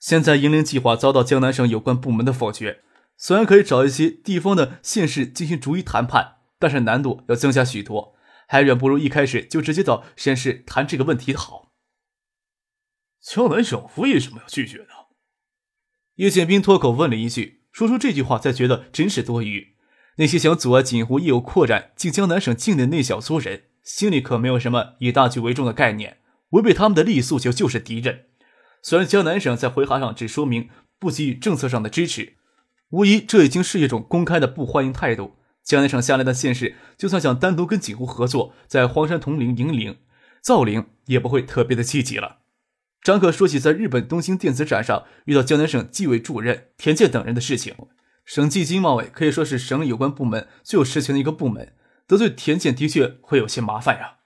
现在营林计划遭到江南省有关部门的否决，虽然可以找一些地方的县市进行逐一谈判，但是难度要增加许多，还远不如一开始就直接到县市谈这个问题好。江南省府为什么要拒绝呢？叶剑兵脱口问了一句，说出这句话才觉得真是多余。那些想阻碍锦湖业务扩展进江南省境内那小撮人，心里可没有什么以大局为重的概念，违背他们的利益诉求就是敌人。虽然江南省在回函上只说明不给予政策上的支持，无疑这已经是一种公开的不欢迎态度。江南省下来的县市，就算想单独跟锦湖合作，在荒山统领引领造林，也不会特别的积极了。张可说起在日本东京电子展上遇到江南省纪委主任田健等人的事情，省纪经贸委可以说是省有关部门最有实权的一个部门，得罪田健的确会有些麻烦呀。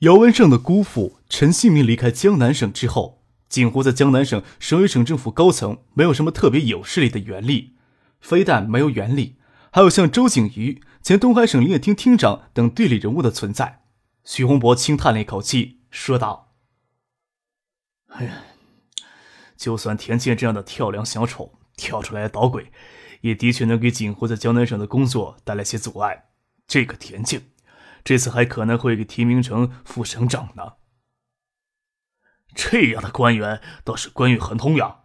姚文胜的姑父陈信明离开江南省之后，锦湖在江南省省委省政府高层没有什么特别有势力的权力，非但没有权力，还有像周景瑜、前东海省林业厅厅长等对立人物的存在。徐洪博轻叹了一口气，说道：“哎呀，就算田健这样的跳梁小丑跳出来捣鬼，也的确能给锦湖在江南省的工作带来些阻碍。这个田健。”这次还可能会给提名成副省长呢。这样的官员倒是官运很通呀。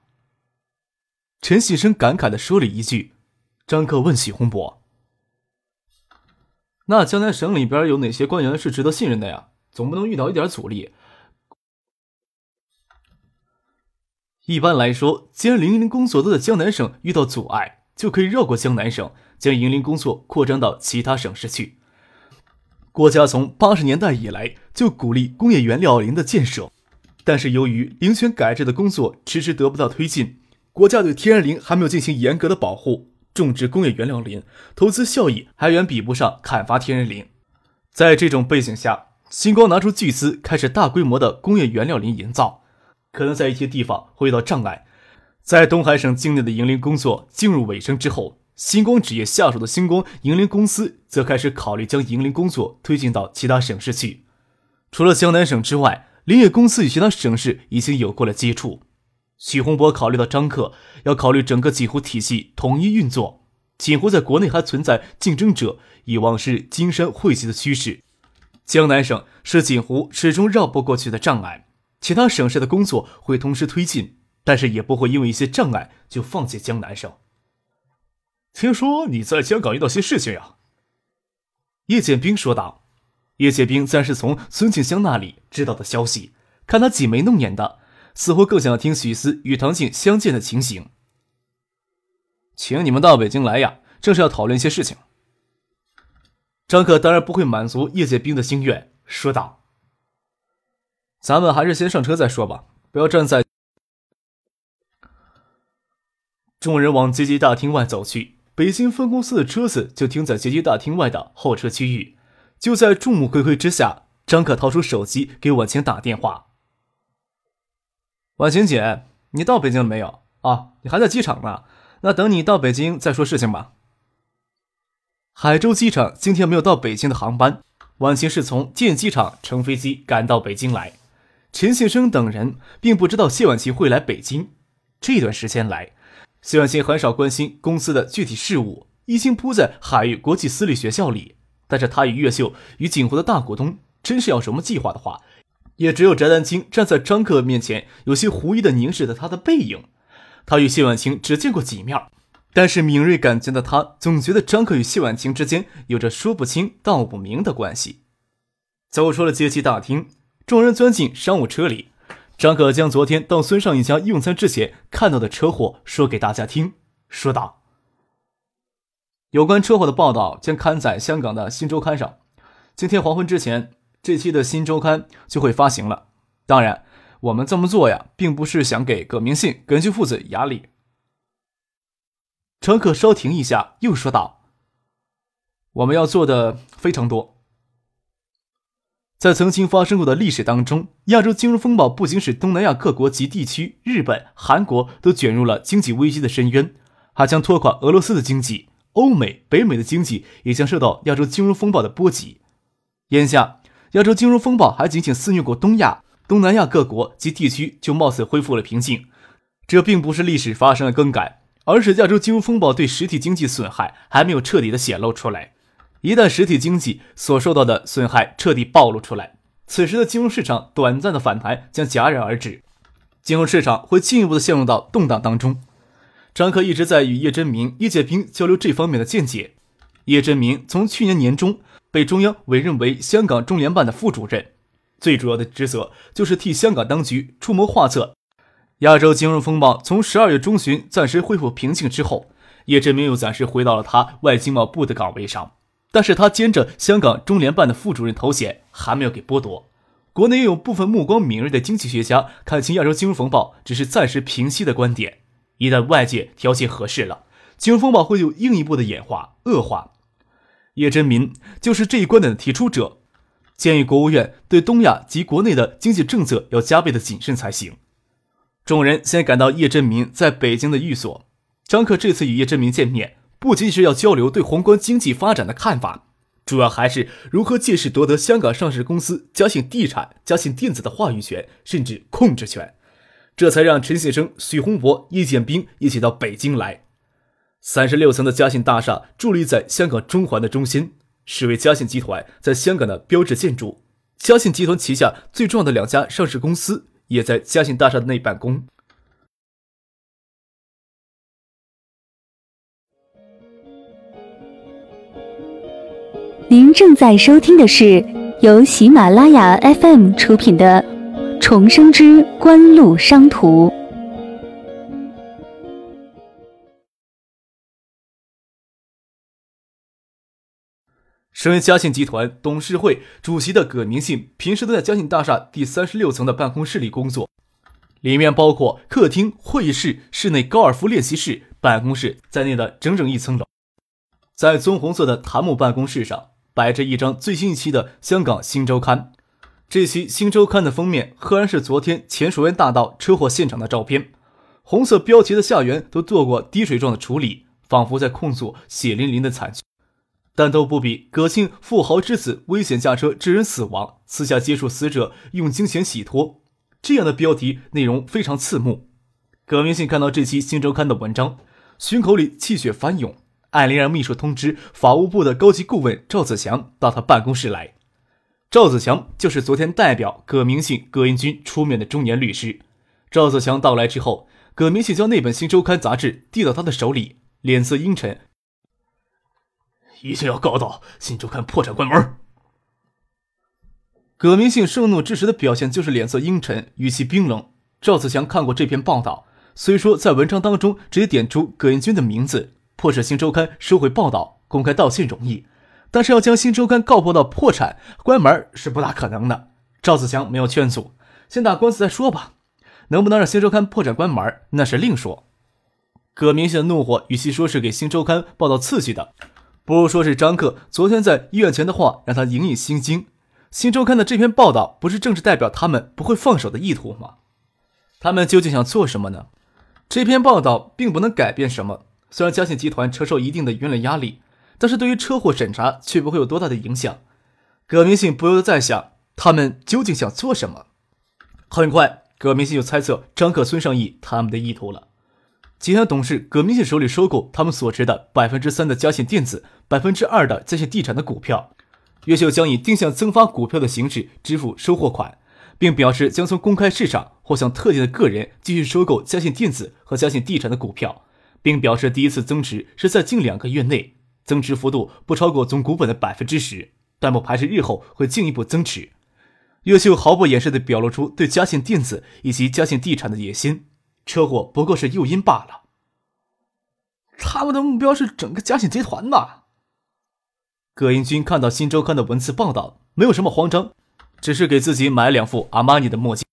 陈喜生感慨的说了一句。张克问许洪博：“那江南省里边有哪些官员是值得信任的呀？总不能遇到一点阻力。一般来说，既然林林工作都在江南省遇到阻碍，就可以绕过江南省，将营林工作扩张到其他省市去。”国家从八十年代以来就鼓励工业原料林的建设，但是由于林权改制的工作迟迟得不到推进，国家对天然林还没有进行严格的保护，种植工业原料林投资效益还远比不上砍伐天然林。在这种背景下，星光拿出巨资开始大规模的工业原料林营造，可能在一些地方会遇到障碍。在东海省境内的营林工作进入尾声之后。星光纸业下属的星光银林公司则开始考虑将银林工作推进到其他省市去。除了江南省之外，林业公司与其他省市已经有过了接触。许洪博考虑到张克要考虑整个锦湖体系统一运作，锦湖在国内还存在竞争者，以往是金山汇集的趋势。江南省是锦湖始终绕不过去的障碍，其他省市的工作会同时推进，但是也不会因为一些障碍就放弃江南省。听说你在香港遇到些事情呀？叶剑兵说道。叶剑兵自然是从孙庆香那里知道的消息，看他挤眉弄眼的，似乎更想听许思与唐静相见的情形。请你们到北京来呀，正是要讨论一些事情。张可当然不会满足叶剑兵的心愿，说道：“咱们还是先上车再说吧，不要站在。”众人往接机大厅外走去。北京分公司的车子就停在接机大厅外的候车区域。就在众目睽睽之下，张可掏出手机给婉晴打电话：“婉晴姐，你到北京了没有？啊，你还在机场呢。那等你到北京再说事情吧。”海州机场今天没有到北京的航班，婉晴是从建机场乘飞机赶到北京来。陈信生等人并不知道谢婉晴会来北京。这段时间来。谢婉晴很少关心公司的具体事务，一心扑在海域国际私立学校里。但是他与越秀与锦湖的大股东真是要什么计划的话，也只有翟丹青站在张克面前，有些狐疑的凝视着他的背影。他与谢婉清只见过几面，但是敏锐感觉的他总觉得张克与谢婉清之间有着说不清道不明的关系。走出了接机大厅，众人钻进商务车里。张可将昨天到孙尚义家用餐之前看到的车祸说给大家听，说道：“有关车祸的报道将刊载香港的新周刊上，今天黄昏之前，这期的新周刊就会发行了。当然，我们这么做呀，并不是想给葛明信、葛俊父子压力。乘客稍停一下，又说道：“我们要做的非常多。在曾经发生过的历史当中，亚洲金融风暴不仅使东南亚各国及地区、日本、韩国都卷入了经济危机的深渊，还将拖垮俄罗斯的经济。欧美、北美的经济也将受到亚洲金融风暴的波及。眼下，亚洲金融风暴还仅仅肆虐过东亚。”东南亚各国及地区就貌似恢复了平静，这并不是历史发生了更改，而是亚洲金融风暴对实体经济损害还没有彻底的显露出来。一旦实体经济所受到的损害彻底暴露出来，此时的金融市场短暂的反弹将戛然而止，金融市场会进一步的陷入到动荡当中。张克一直在与叶真明、叶剑平交流这方面的见解。叶真明从去年年中被中央委任为香港中联办的副主任。最主要的职责就是替香港当局出谋划策。亚洲金融风暴从十二月中旬暂时恢复平静之后，叶振明又暂时回到了他外经贸部的岗位上，但是他兼着香港中联办的副主任头衔还没有给剥夺。国内也有部分目光敏锐的经济学家看清亚洲金融风暴只是暂时平息的观点，一旦外界条件合适了，金融风暴会有另一步的演化恶化。叶真民就是这一观点的提出者。建议国务院对东亚及国内的经济政策要加倍的谨慎才行。众人先赶到叶振民在北京的寓所。张克这次与叶振民见面，不仅是要交流对宏观经济发展的看法，主要还是如何借势夺得香港上市公司嘉信地产、嘉信电子的话语权，甚至控制权。这才让陈先生、许洪博、叶剑兵一起到北京来。三十六层的嘉信大厦伫立在香港中环的中心。是为嘉信集团在香港的标志建筑。嘉信集团旗下最重要的两家上市公司也在嘉信大厦内办公。您正在收听的是由喜马拉雅 FM 出品的《重生之官路商途》。身为嘉信集团董事会主席的葛明信，平时都在嘉信大厦第三十六层的办公室里工作，里面包括客厅、会议室、室内高尔夫练习室、办公室在内的整整一层楼。在棕红色的檀木办公室上，摆着一张最新一期的《香港新周刊》。这期《新周刊》的封面赫然是昨天前蜀园大道车祸现场的照片，红色标题的下缘都做过滴水状的处理，仿佛在控诉血淋淋的惨剧。但都不比葛姓富豪之子危险驾车致人死亡，私下接触死者用金钱洗脱这样的标题内容非常刺目。葛明信看到这期《新周刊》的文章，胸口里气血翻涌，艾琳让秘书通知法务部的高级顾问赵子强到他办公室来。赵子强就是昨天代表葛明信、葛英军出面的中年律师。赵子强到来之后，葛明信将那本《新周刊》杂志递到他的手里，脸色阴沉。一定要告到新周刊破产关门。葛明信盛怒之时的表现就是脸色阴沉，语气冰冷。赵子强看过这篇报道，虽说在文章当中直接点出葛英军的名字，迫使新周刊收回报道、公开道歉容易，但是要将新周刊告破到破产关门是不大可能的。赵子强没有劝阻，先打官司再说吧。能不能让新周刊破产关门，那是另说。葛明信的怒火，与其说是给新周刊报道刺激的。不如说是张克昨天在医院前的话让他隐隐心惊。新周刊的这篇报道不是正是代表他们不会放手的意图吗？他们究竟想做什么呢？这篇报道并不能改变什么。虽然嘉信集团承受一定的舆论压力，但是对于车祸审查却不会有多大的影响。葛明信不由得在想，他们究竟想做什么？很快，葛明信就猜测张克、孙尚义他们的意图了。集团董事葛明信手里收购他们所持的百分之三的嘉信电子、百分之二的嘉信地产的股票，越秀将以定向增发股票的形式支付收货款，并表示将从公开市场或向特定的个人继续收购嘉信电子和嘉信地产的股票，并表示第一次增持是在近两个月内，增值幅度不超过总股本的百分之十，但不排除日后会进一步增持。越秀毫不掩饰地表露出对嘉信电子以及嘉信地产的野心。车祸不过是诱因罢了。他们的目标是整个嘉信集团呐。葛英军看到《新周刊》的文字报道，没有什么慌张，只是给自己买了两副阿玛尼的墨镜。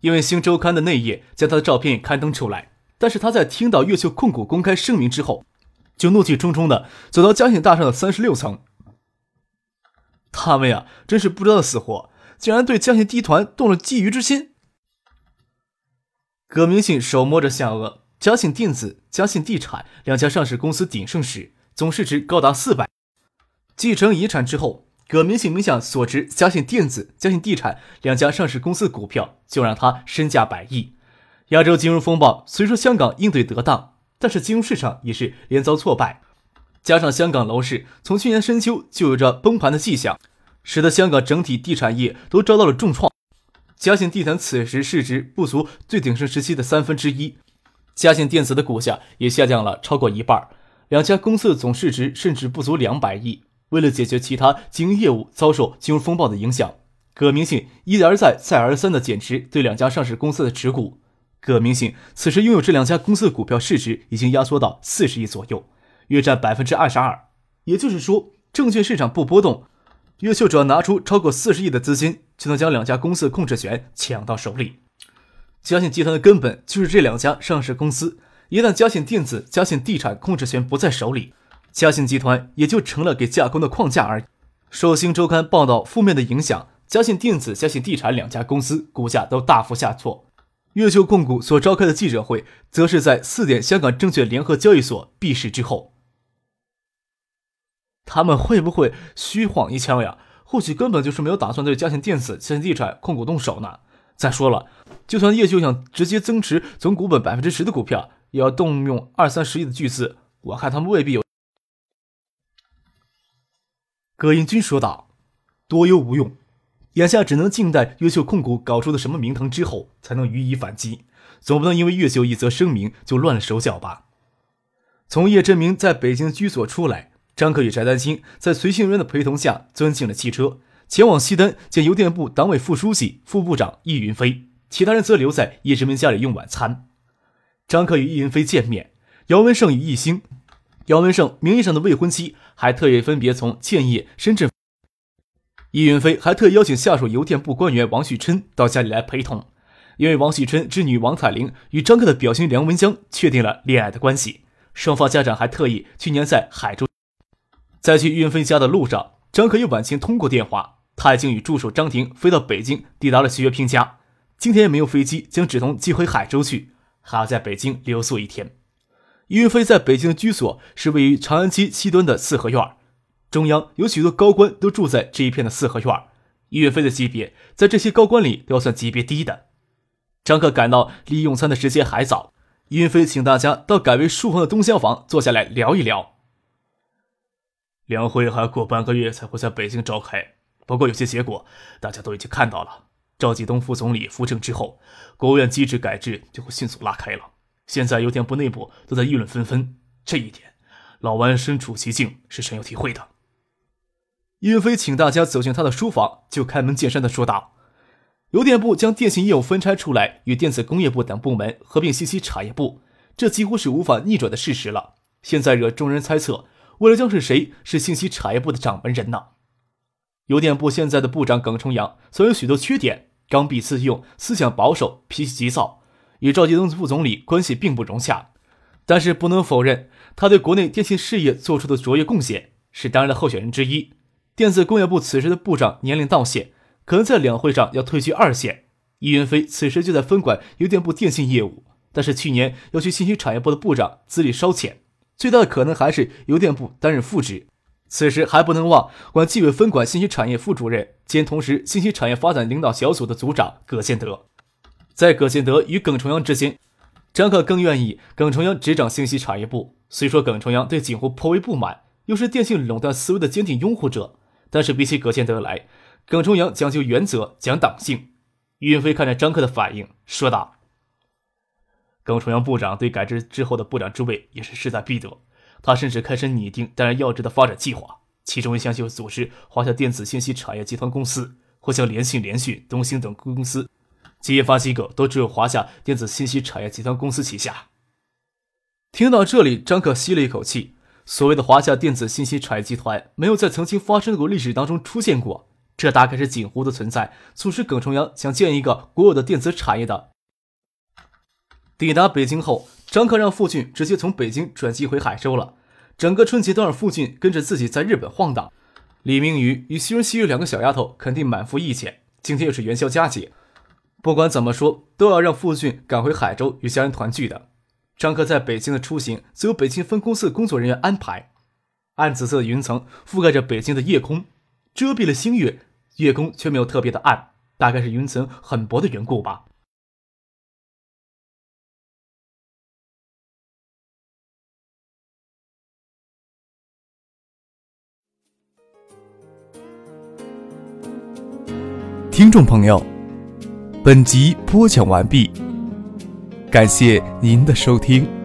因为《新周刊》的内页将他的照片刊登出来，但是他在听到越秀控股公开声明之后，就怒气冲冲的走到嘉信大厦的三十六层。他们呀，真是不知道死活，竟然对嘉信集团动了觊觎之心。葛明信手摸着下颚，嘉信电子、嘉信地产两家上市公司鼎盛时，总市值高达四百。继承遗产之后。葛明信名下所持嘉信电子、嘉信地产两家上市公司股票，就让他身价百亿。亚洲金融风暴虽说香港应对得当，但是金融市场也是连遭挫败，加上香港楼市从去年深秋就有着崩盘的迹象，使得香港整体地产业都遭到了重创。嘉信地产此时市值不足最鼎盛时期的三分之一，嘉信电子的股价也下降了超过一半，两家公司的总市值甚至不足两百亿。为了解决其他经营业务遭受金融风暴的影响，葛明信一而再、再而三地减持对两家上市公司的持股。葛明信此时拥有这两家公司的股票市值已经压缩到四十亿左右，约占百分之二十二。也就是说，证券市场不波动，越秀只要拿出超过四十亿的资金，就能将两家公司的控制权抢到手里。嘉信集团的根本就是这两家上市公司，一旦嘉信电子、嘉信地产控制权不在手里。嘉信集团也就成了给架空的框架而已。受《新周刊》报道负面的影响，嘉信电子、嘉信地产两家公司股价都大幅下挫。越秀控股所召开的记者会，则是在四点香港证券联合交易所闭市之后。他们会不会虚晃一枪呀？或许根本就是没有打算对嘉信电子、嘉信地产控股动手呢。再说了，就算叶秀想直接增持总股本百分之十的股票，也要动用二三十亿的巨资。我看他们未必有。葛英军说道：“多忧无用，眼下只能静待越秀控股搞出的什么名堂之后，才能予以反击。总不能因为越秀一则声明就乱了手脚吧？”从叶振明在北京居所出来，张克与翟丹青在随行人员的陪同下钻进了汽车，前往西单见邮电部党委副书记、副部长易云飞，其他人则留在叶振明家里用晚餐。张克与易云飞见面，姚文胜与易兴。姚文胜名义上的未婚妻还特意分别从建业、深圳。易云飞还特邀请下属邮电部官员王旭琛到家里来陪同，因为王旭琛之女王彩玲与张克的表兄梁文江确定了恋爱的关系，双方家长还特意去年在海州。在去易云飞家的路上，张克与婉清通过电话，他已经与助手张婷飞到北京，抵达了徐月平家。今天也没有飞机将芷彤寄回海州去，还要在北京留宿一天。易云飞在北京的居所是位于长安街西端的四合院，中央有许多高官都住在这一片的四合院。易云飞的级别在这些高官里都要算级别低的。张克感到离用餐的时间还早，岳飞请大家到改为书房的东厢房坐下来聊一聊。两会还过半个月才会在北京召开，不过有些结果大家都已经看到了。赵继东副总理扶正之后，国务院机制改制就会迅速拉开了。现在邮电部内部都在议论纷纷，这一点，老王身处其境是深有体会的。岳飞请大家走进他的书房，就开门见山的说道：“邮电部将电信业务分拆出来，与电子工业部等部门合并信息产业部，这几乎是无法逆转的事实了。现在惹众人猜测，未来将是谁是信息产业部的掌门人呢？”邮电部现在的部长耿重阳虽有许多缺点，刚愎自用，思想保守，脾气急躁。与赵继东副总理关系并不融洽，但是不能否认他对国内电信事业做出的卓越贡献，是当然的候选人之一。电子工业部此时的部长年龄到线，可能在两会上要退居二线。易云飞此时就在分管邮电部电信业务，但是去年要去信息产业部的部长资历稍浅，最大的可能还是邮电部担任副职。此时还不能忘管纪委分管信息产业副主任兼同时信息产业发展领导小组的组长葛建德。在葛建德与耿重阳之间，张克更愿意耿重阳执掌信息产业部。虽说耿重阳对锦湖颇为不满，又是电信垄断思维的坚定拥护者，但是比起葛建德来，耿重阳讲究原则，讲党性。岳云飞看着张克的反应，说道：“耿重阳部长对改制之后的部长之位也是势在必得，他甚至开始拟定担任要职的发展计划，其中一项就是组织华夏电子信息产业集团公司，或将联信、联讯、东兴等公司。”研发机构都只有华夏电子信息产业集团公司旗下。听到这里，张可吸了一口气。所谓的华夏电子信息产业集团，没有在曾经发生过历史当中出现过，这大概是锦湖的存在促使耿重阳想建一个国有的电子产业的。抵达北京后，张克让傅俊直接从北京转机回海州了。整个春节都让傅俊跟着自己在日本晃荡。李明宇与西润、西月两个小丫头肯定满腹意见。今天又是元宵佳节，不管怎么说，都要让傅俊赶回海州与家人团聚的。张克在北京的出行，则由北京分公司的工作人员安排。暗紫色的云层覆盖着北京的夜空，遮蔽了星月，夜空却没有特别的暗，大概是云层很薄的缘故吧。听众朋友，本集播讲完毕，感谢您的收听。